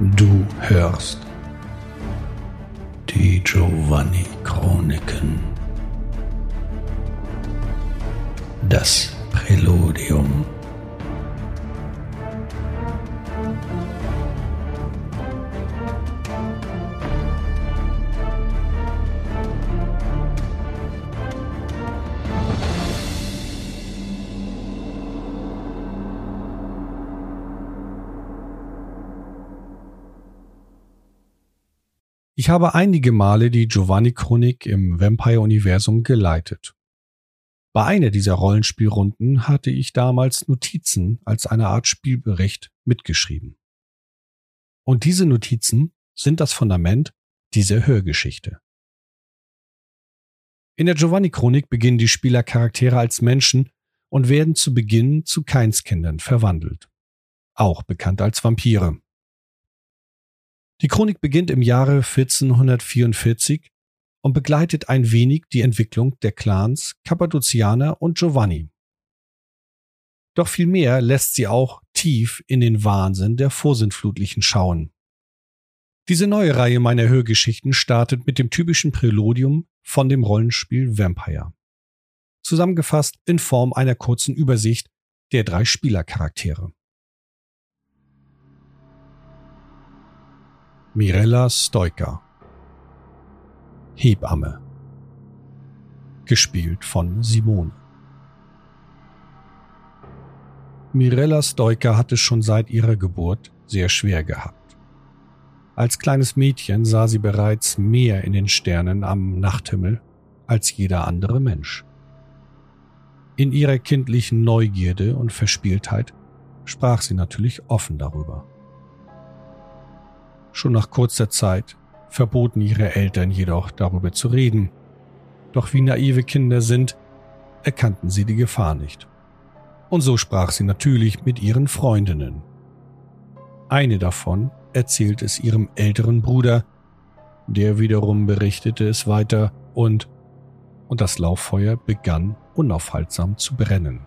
Du hörst die Giovanni Chroniken. Das Präludium. Ich habe einige Male die Giovanni-Chronik im Vampire-Universum geleitet. Bei einer dieser Rollenspielrunden hatte ich damals Notizen als eine Art Spielbericht mitgeschrieben. Und diese Notizen sind das Fundament dieser Hörgeschichte. In der Giovanni-Chronik beginnen die Spielercharaktere als Menschen und werden zu Beginn zu Keinskindern verwandelt. Auch bekannt als Vampire. Die Chronik beginnt im Jahre 1444 und begleitet ein wenig die Entwicklung der Clans Kappadozianer und Giovanni. Doch vielmehr lässt sie auch tief in den Wahnsinn der Vorsintflutlichen schauen. Diese neue Reihe meiner Hörgeschichten startet mit dem typischen Präludium von dem Rollenspiel Vampire. Zusammengefasst in Form einer kurzen Übersicht der drei Spielercharaktere. Mirella Stoiker Hebamme gespielt von Simone. Mirella Stoiker hatte schon seit ihrer Geburt sehr schwer gehabt. Als kleines Mädchen sah sie bereits mehr in den Sternen am Nachthimmel als jeder andere Mensch. In ihrer kindlichen Neugierde und Verspieltheit sprach sie natürlich offen darüber. Schon nach kurzer Zeit verboten ihre Eltern jedoch darüber zu reden. Doch wie naive Kinder sind, erkannten sie die Gefahr nicht. Und so sprach sie natürlich mit ihren Freundinnen. Eine davon erzählte es ihrem älteren Bruder, der wiederum berichtete es weiter und und das Lauffeuer begann unaufhaltsam zu brennen.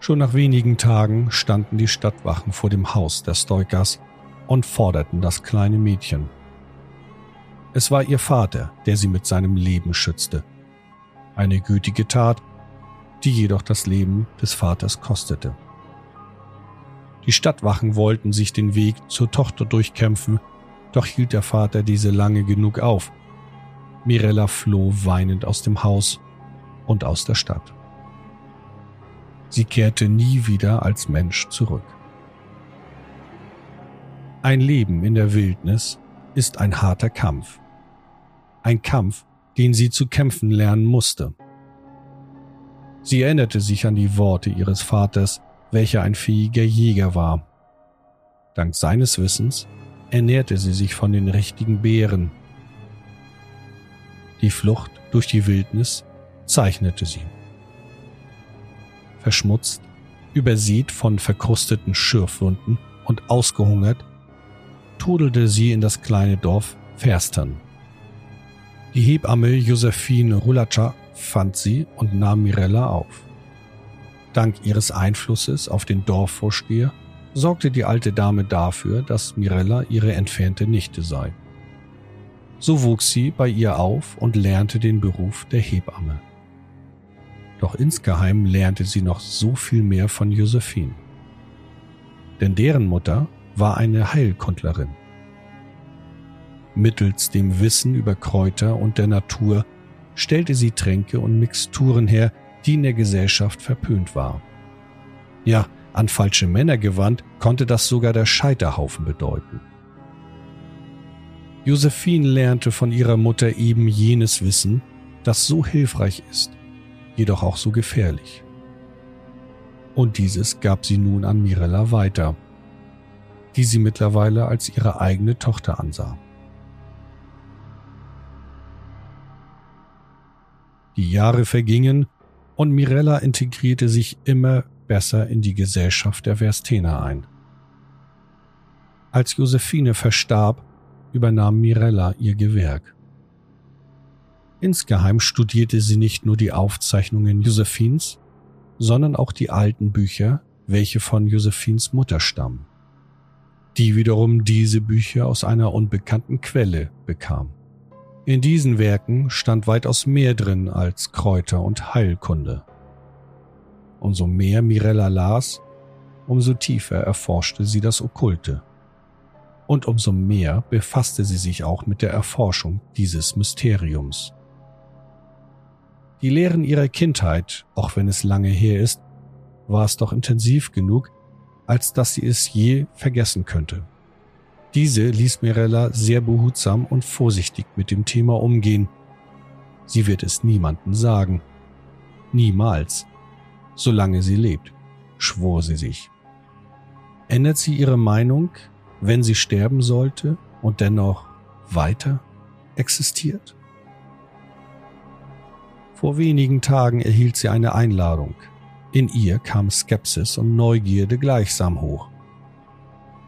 Schon nach wenigen Tagen standen die Stadtwachen vor dem Haus der Stoikers und forderten das kleine Mädchen. Es war ihr Vater, der sie mit seinem Leben schützte. Eine gütige Tat, die jedoch das Leben des Vaters kostete. Die Stadtwachen wollten sich den Weg zur Tochter durchkämpfen, doch hielt der Vater diese lange genug auf. Mirella floh weinend aus dem Haus und aus der Stadt. Sie kehrte nie wieder als Mensch zurück. Ein Leben in der Wildnis ist ein harter Kampf. Ein Kampf, den sie zu kämpfen lernen musste. Sie erinnerte sich an die Worte ihres Vaters, welcher ein fähiger Jäger war. Dank seines Wissens ernährte sie sich von den richtigen Beeren. Die Flucht durch die Wildnis zeichnete sie. Verschmutzt, übersät von verkrusteten Schürfwunden und ausgehungert, trudelte sie in das kleine Dorf Ferstern. Die Hebamme Josephine Rulatscha fand sie und nahm Mirella auf. Dank ihres Einflusses auf den Dorfvorsteher sorgte die alte Dame dafür, dass Mirella ihre entfernte Nichte sei. So wuchs sie bei ihr auf und lernte den Beruf der Hebamme. Doch insgeheim lernte sie noch so viel mehr von Josephine. Denn deren Mutter war eine Heilkundlerin. Mittels dem Wissen über Kräuter und der Natur stellte sie Tränke und Mixturen her, die in der Gesellschaft verpönt war. Ja, an falsche Männer gewandt, konnte das sogar der Scheiterhaufen bedeuten. Josephine lernte von ihrer Mutter eben jenes Wissen, das so hilfreich ist, jedoch auch so gefährlich. Und dieses gab sie nun an Mirella weiter – die sie mittlerweile als ihre eigene Tochter ansah. Die Jahre vergingen und Mirella integrierte sich immer besser in die Gesellschaft der Verstener ein. Als Josephine verstarb, übernahm Mirella ihr Gewerk. Insgeheim studierte sie nicht nur die Aufzeichnungen Josephins, sondern auch die alten Bücher, welche von Josephins Mutter stammen. Die wiederum diese Bücher aus einer unbekannten Quelle bekam. In diesen Werken stand weitaus mehr drin als Kräuter und Heilkunde. Umso mehr Mirella las, umso tiefer erforschte sie das Okkulte. Und umso mehr befasste sie sich auch mit der Erforschung dieses Mysteriums. Die Lehren ihrer Kindheit, auch wenn es lange her ist, war es doch intensiv genug, als dass sie es je vergessen könnte. Diese ließ Mirella sehr behutsam und vorsichtig mit dem Thema umgehen. Sie wird es niemanden sagen. Niemals. Solange sie lebt, schwor sie sich. Ändert sie ihre Meinung, wenn sie sterben sollte und dennoch weiter existiert? Vor wenigen Tagen erhielt sie eine Einladung. In ihr kam Skepsis und Neugierde gleichsam hoch.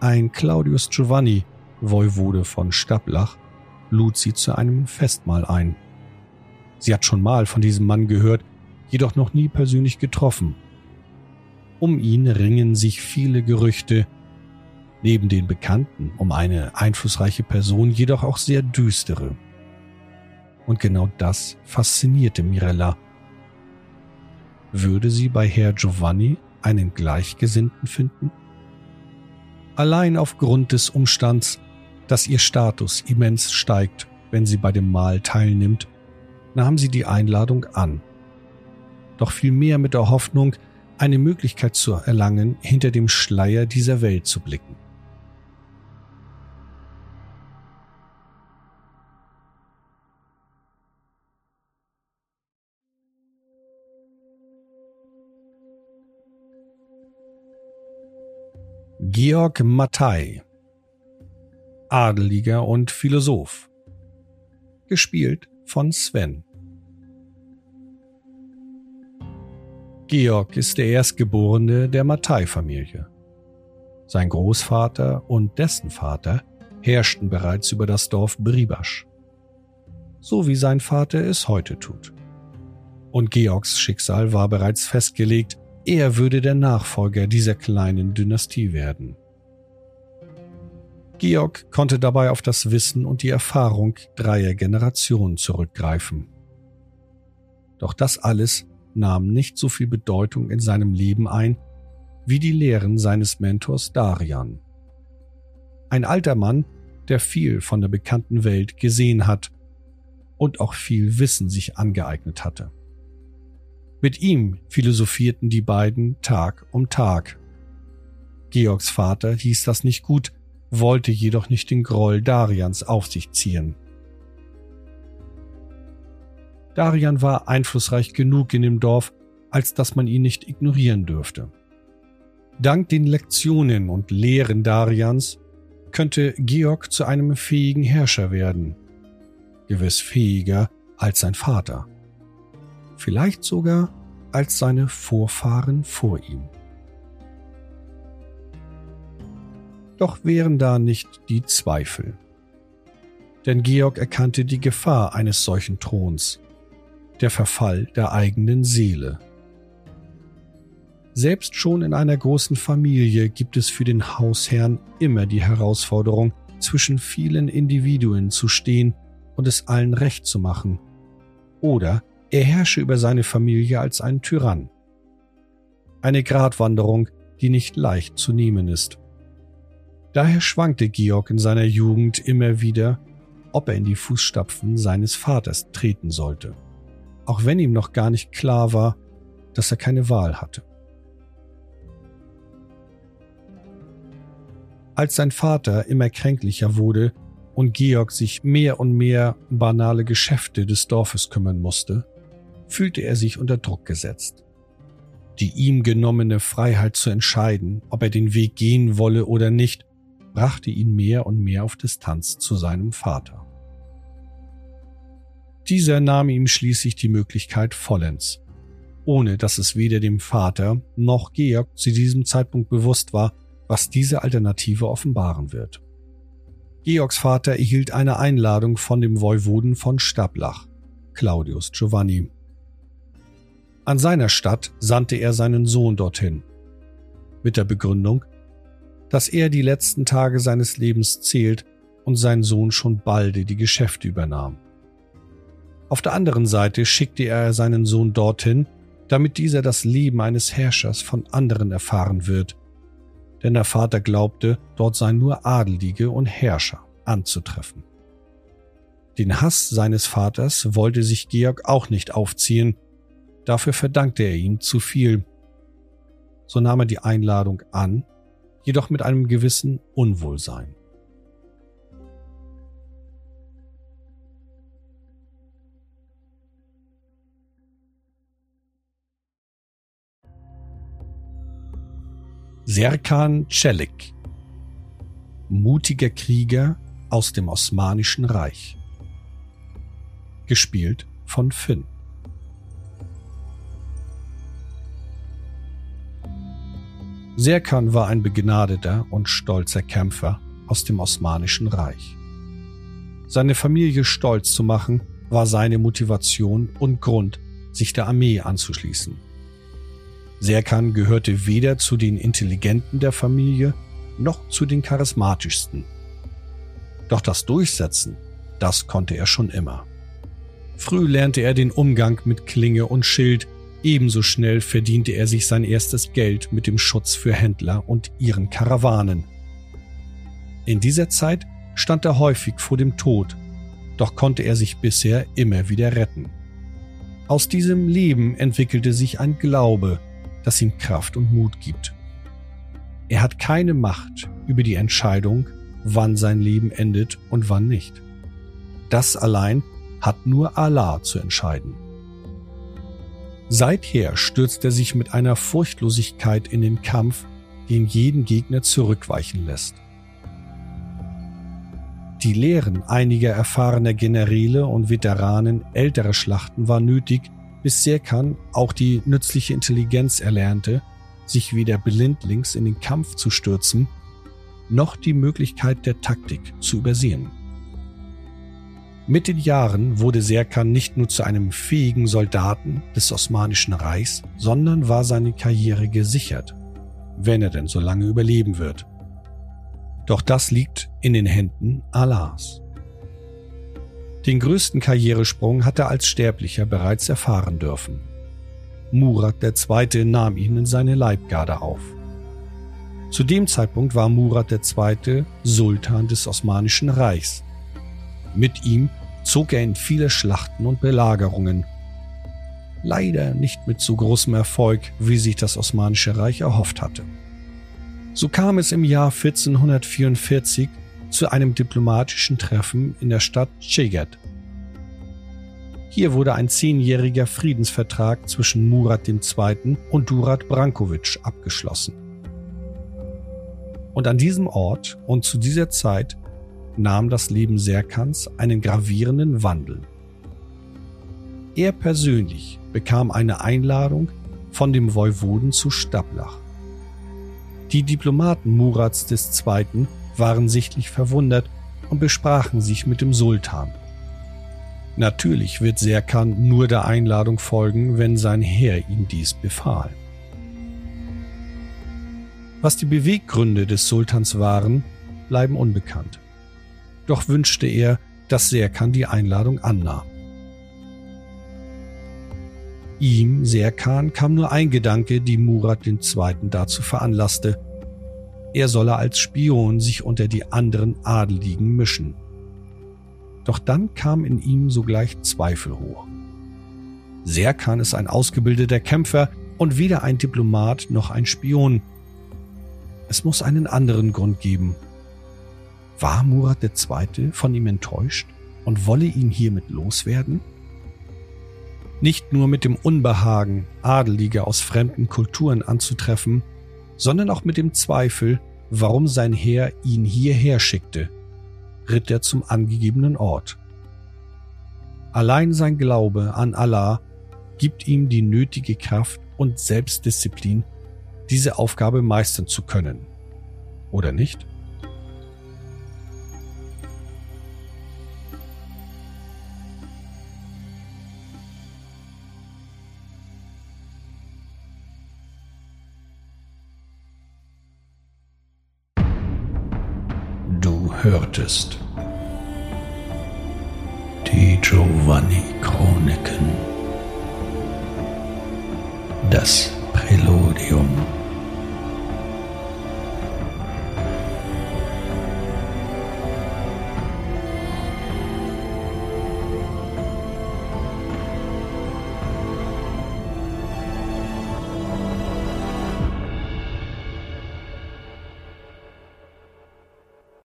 Ein Claudius Giovanni, Voivode von Stablach, lud sie zu einem Festmahl ein. Sie hat schon mal von diesem Mann gehört, jedoch noch nie persönlich getroffen. Um ihn ringen sich viele Gerüchte, neben den Bekannten um eine einflussreiche Person jedoch auch sehr düstere. Und genau das faszinierte Mirella. Würde sie bei Herr Giovanni einen Gleichgesinnten finden? Allein aufgrund des Umstands, dass ihr Status immens steigt, wenn sie bei dem Mahl teilnimmt, nahm sie die Einladung an. Doch vielmehr mit der Hoffnung, eine Möglichkeit zu erlangen, hinter dem Schleier dieser Welt zu blicken. Georg Mattei, Adeliger und Philosoph, gespielt von Sven. Georg ist der Erstgeborene der Mattei-Familie. Sein Großvater und dessen Vater herrschten bereits über das Dorf Bribasch, so wie sein Vater es heute tut. Und Georgs Schicksal war bereits festgelegt, er würde der Nachfolger dieser kleinen Dynastie werden. Georg konnte dabei auf das Wissen und die Erfahrung dreier Generationen zurückgreifen. Doch das alles nahm nicht so viel Bedeutung in seinem Leben ein wie die Lehren seines Mentors Darian. Ein alter Mann, der viel von der bekannten Welt gesehen hat und auch viel Wissen sich angeeignet hatte. Mit ihm philosophierten die beiden Tag um Tag. Georgs Vater hieß das nicht gut, wollte jedoch nicht den Groll Darians auf sich ziehen. Darian war einflussreich genug in dem Dorf, als dass man ihn nicht ignorieren dürfte. Dank den Lektionen und Lehren Darians könnte Georg zu einem fähigen Herrscher werden, gewiss fähiger als sein Vater vielleicht sogar als seine Vorfahren vor ihm. Doch wären da nicht die Zweifel. Denn Georg erkannte die Gefahr eines solchen Throns, der Verfall der eigenen Seele. Selbst schon in einer großen Familie gibt es für den Hausherrn immer die Herausforderung, zwischen vielen Individuen zu stehen und es allen recht zu machen, oder er herrsche über seine Familie als ein Tyrann. Eine Gratwanderung, die nicht leicht zu nehmen ist. Daher schwankte Georg in seiner Jugend immer wieder, ob er in die Fußstapfen seines Vaters treten sollte, auch wenn ihm noch gar nicht klar war, dass er keine Wahl hatte. Als sein Vater immer kränklicher wurde und Georg sich mehr und mehr um banale Geschäfte des Dorfes kümmern musste, fühlte er sich unter Druck gesetzt. Die ihm genommene Freiheit zu entscheiden, ob er den Weg gehen wolle oder nicht, brachte ihn mehr und mehr auf Distanz zu seinem Vater. Dieser nahm ihm schließlich die Möglichkeit vollends, ohne dass es weder dem Vater noch Georg zu diesem Zeitpunkt bewusst war, was diese Alternative offenbaren wird. Georgs Vater erhielt eine Einladung von dem Voivoden von Stablach, Claudius Giovanni, an seiner Stadt sandte er seinen Sohn dorthin. Mit der Begründung, dass er die letzten Tage seines Lebens zählt und sein Sohn schon balde die Geschäfte übernahm. Auf der anderen Seite schickte er seinen Sohn dorthin, damit dieser das Leben eines Herrschers von anderen erfahren wird, denn der Vater glaubte, dort seien nur Adelige und Herrscher anzutreffen. Den Hass seines Vaters wollte sich Georg auch nicht aufziehen, dafür verdankte er ihm zu viel. So nahm er die Einladung an, jedoch mit einem gewissen Unwohlsein. Serkan Celik, mutiger Krieger aus dem Osmanischen Reich. Gespielt von Finn. Serkan war ein begnadeter und stolzer Kämpfer aus dem Osmanischen Reich. Seine Familie stolz zu machen, war seine Motivation und Grund, sich der Armee anzuschließen. Serkan gehörte weder zu den Intelligenten der Familie noch zu den charismatischsten. Doch das Durchsetzen, das konnte er schon immer. Früh lernte er den Umgang mit Klinge und Schild, ebenso schnell verdiente er sich sein erstes Geld mit dem Schutz für Händler und ihren Karawanen. In dieser Zeit stand er häufig vor dem Tod, doch konnte er sich bisher immer wieder retten. Aus diesem Leben entwickelte sich ein Glaube, das ihm Kraft und Mut gibt. Er hat keine Macht über die Entscheidung, wann sein Leben endet und wann nicht. Das allein hat nur Allah zu entscheiden. Seither stürzt er sich mit einer Furchtlosigkeit in den Kampf, den jeden Gegner zurückweichen lässt. Die Lehren einiger erfahrener Generäle und Veteranen älterer Schlachten war nötig, bis Serkan auch die nützliche Intelligenz erlernte, sich weder blindlings in den Kampf zu stürzen, noch die Möglichkeit der Taktik zu übersehen. Mit den Jahren wurde Serkan nicht nur zu einem fähigen Soldaten des Osmanischen Reichs, sondern war seine Karriere gesichert, wenn er denn so lange überleben wird. Doch das liegt in den Händen Allahs. Den größten Karrieresprung hat er als Sterblicher bereits erfahren dürfen. Murat II. nahm ihn in seine Leibgarde auf. Zu dem Zeitpunkt war Murat II. Sultan des Osmanischen Reichs. Mit ihm zog er in viele Schlachten und Belagerungen. Leider nicht mit so großem Erfolg, wie sich das Osmanische Reich erhofft hatte. So kam es im Jahr 1444 zu einem diplomatischen Treffen in der Stadt Ceget. Hier wurde ein zehnjähriger Friedensvertrag zwischen Murat II. und Durat Brankovic abgeschlossen. Und an diesem Ort und zu dieser Zeit nahm das Leben Serkans einen gravierenden Wandel. Er persönlich bekam eine Einladung von dem Woiwoden zu Stablach. Die Diplomaten Murats II waren sichtlich verwundert und besprachen sich mit dem Sultan. Natürlich wird Serkan nur der Einladung folgen, wenn sein Herr ihm dies befahl. Was die Beweggründe des Sultans waren, bleiben unbekannt. Doch wünschte er, dass Serkan die Einladung annahm. Ihm, Serkan, kam nur ein Gedanke, die Murat II. dazu veranlasste, er solle als Spion sich unter die anderen Adeligen mischen. Doch dann kam in ihm sogleich Zweifel hoch. Serkan ist ein ausgebildeter Kämpfer und weder ein Diplomat noch ein Spion. Es muss einen anderen Grund geben. War Murat II. von ihm enttäuscht und wolle ihn hiermit loswerden? Nicht nur mit dem Unbehagen, Adelige aus fremden Kulturen anzutreffen, sondern auch mit dem Zweifel, warum sein Heer ihn hierher schickte, ritt er zum angegebenen Ort. Allein sein Glaube an Allah gibt ihm die nötige Kraft und Selbstdisziplin, diese Aufgabe meistern zu können. Oder nicht? Hörtest die Giovanni Chroniken. Das Präludium.